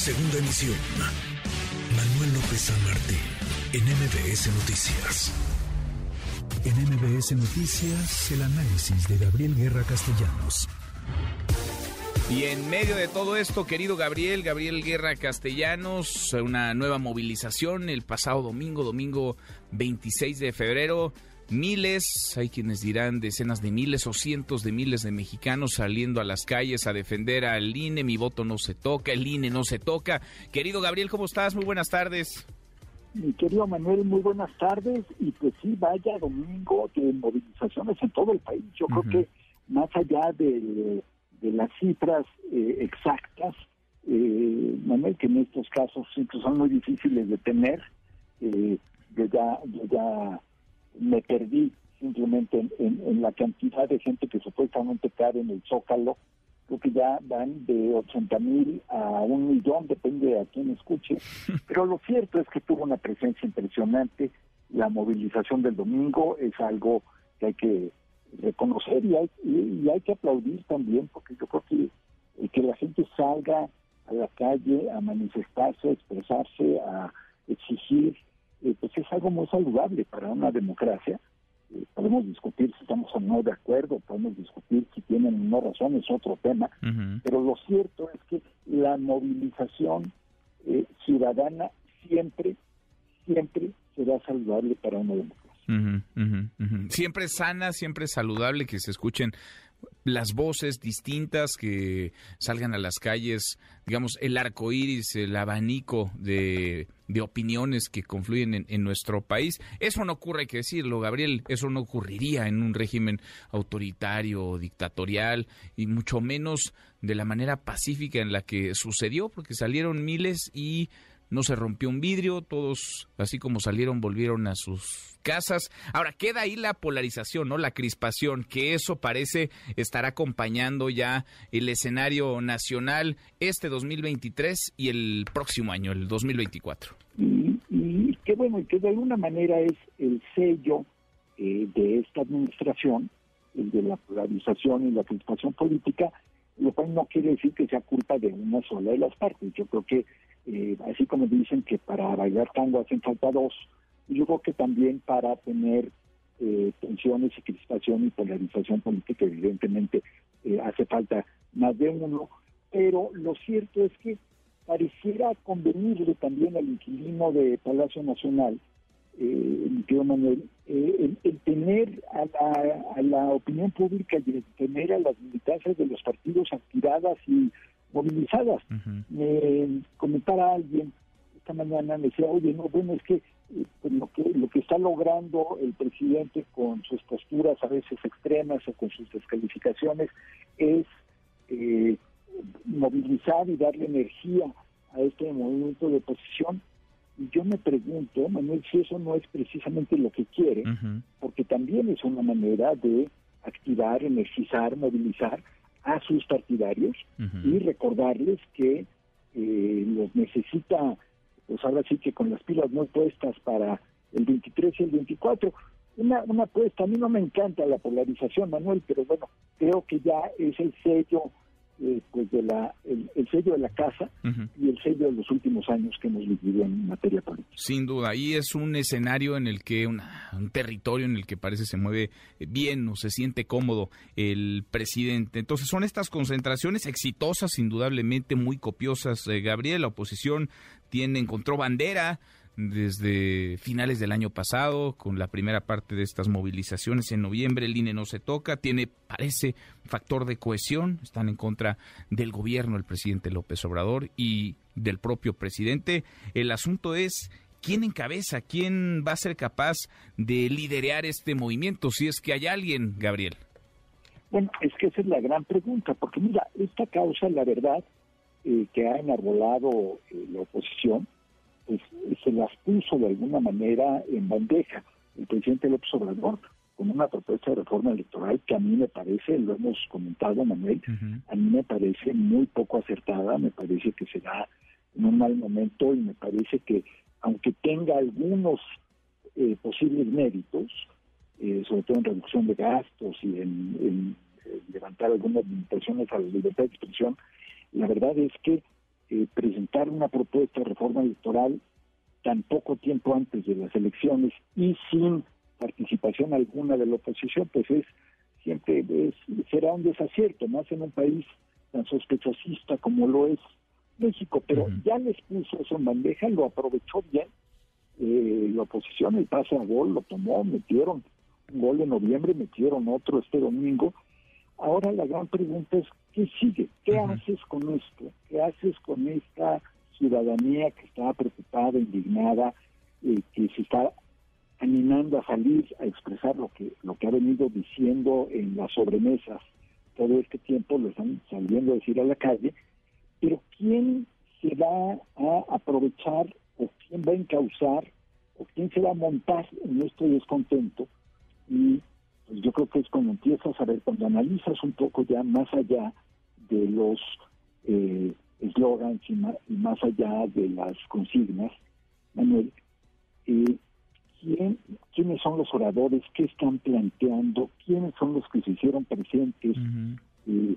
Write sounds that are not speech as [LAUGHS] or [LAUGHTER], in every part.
Segunda emisión. Manuel López San Martín, en MBS Noticias. En MBS Noticias, el análisis de Gabriel Guerra Castellanos. Y en medio de todo esto, querido Gabriel, Gabriel Guerra Castellanos, una nueva movilización el pasado domingo, domingo 26 de febrero. Miles, hay quienes dirán decenas de miles o cientos de miles de mexicanos saliendo a las calles a defender al INE. Mi voto no se toca, el INE no se toca. Querido Gabriel, ¿cómo estás? Muy buenas tardes. Mi querido Manuel, muy buenas tardes. Y pues sí, vaya domingo de movilizaciones en todo el país. Yo creo que más allá de, las cifras eh, exactas, eh, Manuel, que en estos casos son muy difíciles de tener, eh, yo ya, yo ya me perdí simplemente en, la cantidad de gente que supuestamente cae en el Zócalo. Creo que ya van de 80 mil a un millón, depende a quién escuche. [LAUGHS] Pero lo cierto es que tuvo una presencia impresionante. La movilización del domingo es algo que hay que reconocer y hay, y, hay que aplaudir también, porque yo creo que que la gente salga a la calle a manifestarse, a expresarse, a exigir eh, pues es algo muy saludable para una democracia. Eh, podemos discutir si estamos o no de acuerdo, podemos discutir si tienen o no razón, es otro tema, pero lo cierto es que la movilización eh, ciudadana siempre, siempre será saludable para una democracia. Siempre sana, siempre saludable que se escuchen las voces distintas que salgan a las calles, digamos, el arco iris, el abanico de, opiniones que confluyen en, nuestro país. Eso no ocurre, hay que decirlo, Gabriel, eso no ocurriría en un régimen autoritario o dictatorial, y mucho menos de la manera pacífica en la que sucedió, porque salieron miles y no se rompió un vidrio, todos, así como salieron, volvieron a sus casas. Ahora, queda ahí la polarización, ¿no? La crispación, que eso parece estar acompañando ya el escenario nacional este 2023 y el próximo año, el 2024. Y, y qué bueno, y que de alguna manera es el sello eh, de esta administración, el de la polarización y la crispación política, lo cual no quiere decir que sea culpa de una sola de las partes. Yo creo que eh, así como dicen que para bailar tango hacen falta dos, yo creo que también para tener eh, tensiones y crispación y polarización política, evidentemente eh, hace falta más de uno, pero lo cierto es que pareciera convenirle también al inquilino de Palacio Nacional, eh, Manuel, el, tener a la, a la opinión pública y el tener a las militancias de los partidos activadas y movilizadas. Me comentaba alguien esta mañana, me decía, oye, no, bueno, es que, eh, pues, lo que lo que está logrando el presidente con sus posturas a veces extremas o con sus descalificaciones es eh, movilizar y darle energía a este movimiento de oposición. Y yo me pregunto, Manuel, si eso no es precisamente lo que quiere, porque también es una manera de activar, energizar, movilizar a sus partidarios y recordarles que eh, los necesita, pues ahora sí que con las pilas no puestas para el 23 y el 24. Una, una apuesta, a mí no me encanta la polarización, Manuel, pero bueno, creo que ya es el sello eh, pues de la el, sello de la casa y el sello de los últimos años que hemos vivido en materia política. Sin duda, ahí es un escenario en el que, un territorio en el que parece se mueve bien o se siente cómodo el presidente. Entonces son estas concentraciones exitosas, indudablemente muy copiosas. Eh, Gabriel, la oposición tiene, encontró bandera, desde finales del año pasado, con la primera parte de estas movilizaciones en noviembre, el INE no se toca, tiene, parece, factor de cohesión, están en contra del gobierno, el presidente López Obrador y del propio presidente. El asunto es quién encabeza, quién va a ser capaz de liderar este movimiento, si es que hay alguien, Gabriel. Bueno, es que esa es la gran pregunta, porque mira, esta causa, la verdad, eh, que ha enarbolado eh, la oposición, pues, se las puso de alguna manera en bandeja el presidente López Obrador con una propuesta de reforma electoral que a mí me parece, lo hemos comentado Manuel, a mí me parece muy poco acertada, me parece que se da en un mal momento y me parece que aunque tenga algunos eh, posibles méritos, eh, sobre todo en reducción de gastos y en, levantar algunas limitaciones a la libertad de expresión, la verdad es que una propuesta de reforma electoral tan poco tiempo antes de las elecciones y sin participación alguna de la oposición, pues es siempre será un desacierto, más en un país tan sospechosista como lo es México, pero ya les puso eso en bandeja, lo aprovechó bien, eh, la oposición el pase a gol lo tomó, metieron un gol en noviembre, metieron otro este domingo, ahora la gran pregunta es, ¿qué sigue? ¿Qué haces con esto? ¿Qué haces con esta ciudadanía que está preocupada, indignada, eh, que se está animando a salir a expresar lo que lo que ha venido diciendo en las sobremesas todo este tiempo lo están saliendo a decir a la calle pero quién se va a aprovechar o quién va a encauzar o quién se va a montar en este descontento y pues yo creo que es cuando empiezas a ver cuando analizas un poco ya más allá de los eh, eslogans y, más allá de las consignas Manuel eh, quién, quiénes son los oradores, qué están planteando, quiénes son los que se hicieron presentes. Eh,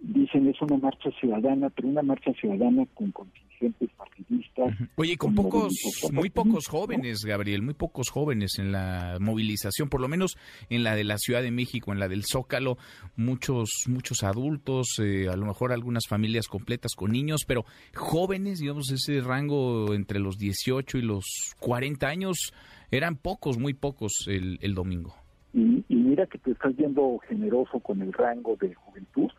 dicen es una marcha ciudadana, pero una marcha ciudadana con contingentes partidistas. Oye, con pocos, muy pocos jóvenes, Gabriel, muy pocos jóvenes en la movilización, por lo menos en la de la Ciudad de México, en la del Zócalo, muchos, muchos adultos, eh, a lo mejor algunas familias completas con niños, pero jóvenes, digamos, ese rango entre los 18 y los 40 años, eran pocos, muy pocos el, el domingo. Y, mira que te estás viendo generoso con el rango de juventud.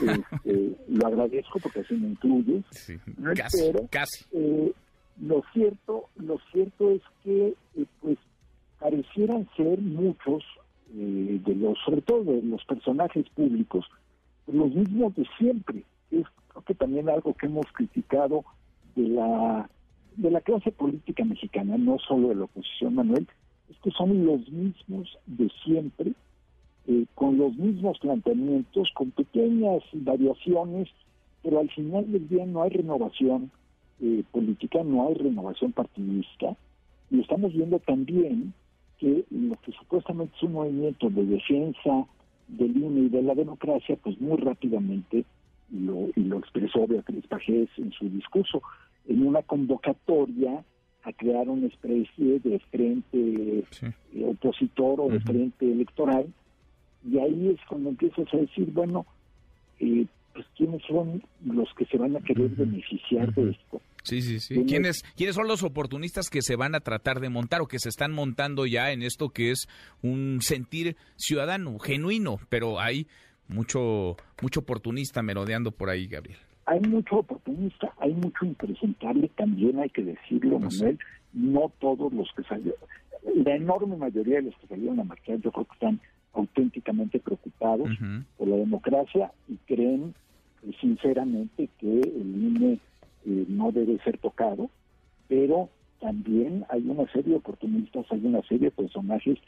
Este, lo agradezco porque así me incluyes. casi, casi. Eh, lo cierto, lo cierto es que eh, pues parecieran ser muchos eh, de los, sobre todo de los personajes públicos, los mismos de siempre. Es creo que también algo que hemos criticado de la de la clase política mexicana, no solo de la oposición, Manuel, es que son los mismos de siempre, eh, con los mismos planteamientos, con pequeñas variaciones, pero al final del día no hay renovación eh, política, no hay renovación partidista, y estamos viendo también que lo que supuestamente es un movimiento de defensa del INE y de la democracia, pues muy rápidamente, lo, y lo expresó Beatriz Pajés en su discurso, en una convocatoria a crear una especie de frente eh, opositor o de frente electoral, y ahí es cuando empiezas a decir, bueno, eh, pues quiénes son los que se van a querer beneficiar de esto. Sí, sí, sí. ¿Quiénes, ¿Quiénes son los oportunistas que se van a tratar de montar o que se están montando ya en esto que es un sentir ciudadano, genuino, pero hay mucho, mucho oportunista merodeando por ahí, Gabriel? hay mucho oportunista, hay mucho impresentable, también hay que decirlo, Manuel, no todos los que salieron, la enorme mayoría de los que salieron a marchar yo creo que están auténticamente preocupados por la democracia y creen eh, sinceramente que el INE eh, no debe ser tocado, pero también hay una serie de oportunistas, hay una serie de personajes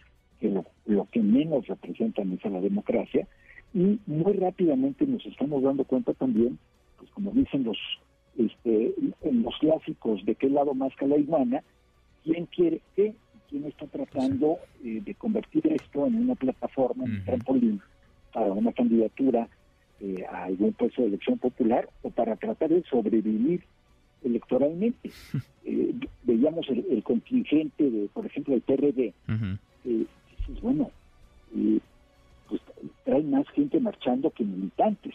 que lo, lo que menos representan es a la democracia y muy rápidamente nos estamos dando cuenta también pues como dicen los este, en los clásicos de qué lado más que la iguana, quién quiere qué, quién está tratando eh, de convertir esto en una plataforma, en un trampolín para una candidatura eh, a algún puesto de elección popular o para tratar de sobrevivir electoralmente. [LAUGHS] Eh, veíamos el, contingente de, por ejemplo, el PRD. bueno, pues trae más gente marchando que militantes.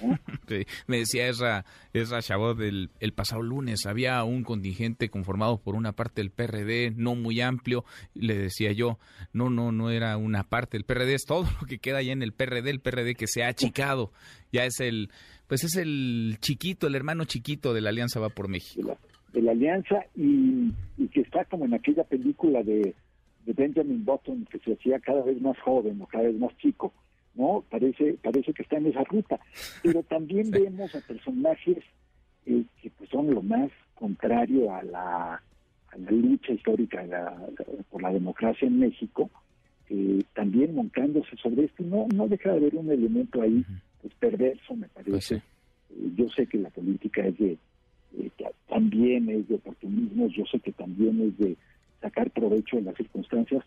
[LAUGHS] me decía Ezra, Ezra Chabot el, el pasado lunes, había un contingente conformado por una parte del PRD, no muy amplio, le decía yo, no, no, no era una parte, el PRD es todo [LAUGHS] lo que queda ya en el PRD, el PRD que se ha achicado, ya es el, pues es el chiquito, el hermano chiquito de la Alianza Va por México. De la, Alianza y, y que está como en aquella película de de Benjamin Button que se hacía cada vez más joven o cada vez más chico, ¿no? Parece, parece que está en esa ruta. Pero también vemos a personajes eh, que pues, son lo más contrario a la, a la lucha histórica por la democracia en México, eh, también montándose sobre esto. No, no deja de haber un elemento ahí pues, perverso, me parece. Pues eh, yo sé que la política es de, también es de oportunismo, yo sé que también es de sacar provecho en las circunstancias,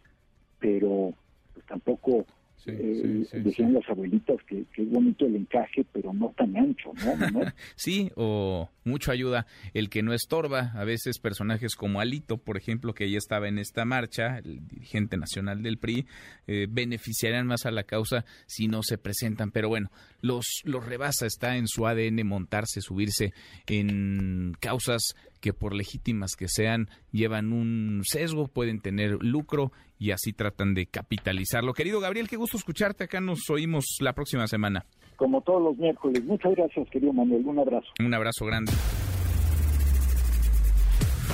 pero pues tampoco eh, decían las abuelitas que, es bonito el encaje, pero no tan ancho, ¿no? [LAUGHS] sí, o mucho ayuda el que no estorba. A veces personajes como Alito, por ejemplo, que ya estaba en esta marcha, el dirigente nacional del PRI, eh, beneficiarían más a la causa si no se presentan. Pero bueno, los, los rebasa, está en su ADN montarse, subirse en causas que por legítimas que sean llevan un sesgo, pueden tener lucro y así tratan de capitalizarlo. Querido Gabriel, qué gusto escucharte. Acá nos oímos la próxima semana. Como todos los miércoles. Muchas gracias, querido Manuel. Un abrazo. Un abrazo grande.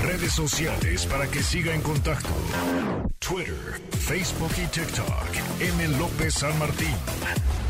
Redes sociales para que siga en contacto: Twitter, Facebook y TikTok. M. López San Martín.